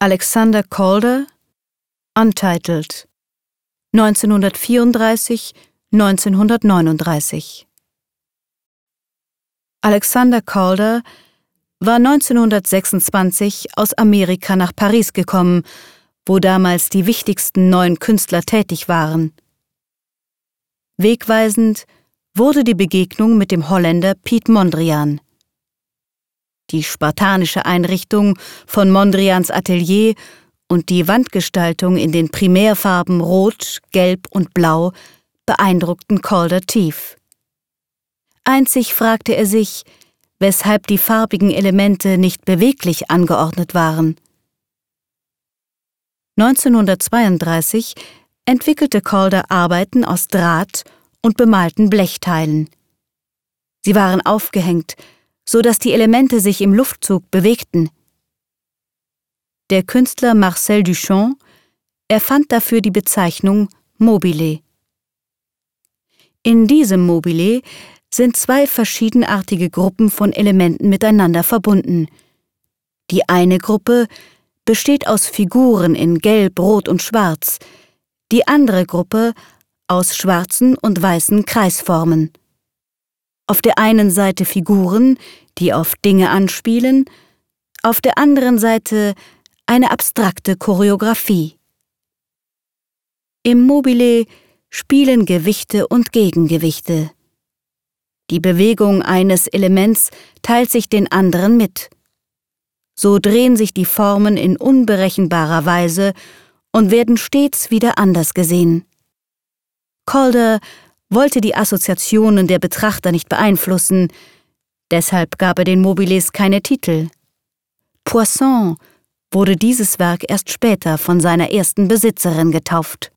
Alexander Calder Untitled. 1934 1939 Alexander Calder war 1926 aus Amerika nach Paris gekommen, wo damals die wichtigsten neuen Künstler tätig waren. Wegweisend wurde die Begegnung mit dem Holländer Piet Mondrian. Die spartanische Einrichtung von Mondrians Atelier und die Wandgestaltung in den Primärfarben Rot, Gelb und Blau beeindruckten Calder tief. Einzig fragte er sich, weshalb die farbigen Elemente nicht beweglich angeordnet waren. 1932 entwickelte Calder Arbeiten aus Draht und bemalten Blechteilen. Sie waren aufgehängt, so dass die Elemente sich im Luftzug bewegten. Der Künstler Marcel Duchamp erfand dafür die Bezeichnung Mobile. In diesem Mobile sind zwei verschiedenartige Gruppen von Elementen miteinander verbunden. Die eine Gruppe besteht aus Figuren in Gelb, Rot und Schwarz, die andere Gruppe aus schwarzen und weißen Kreisformen. Auf der einen Seite Figuren, die auf Dinge anspielen, auf der anderen Seite eine abstrakte Choreografie. Im Mobile spielen Gewichte und Gegengewichte. Die Bewegung eines Elements teilt sich den anderen mit. So drehen sich die Formen in unberechenbarer Weise und werden stets wieder anders gesehen. Calder wollte die Assoziationen der Betrachter nicht beeinflussen, deshalb gab er den Mobiles keine Titel. Poisson wurde dieses Werk erst später von seiner ersten Besitzerin getauft.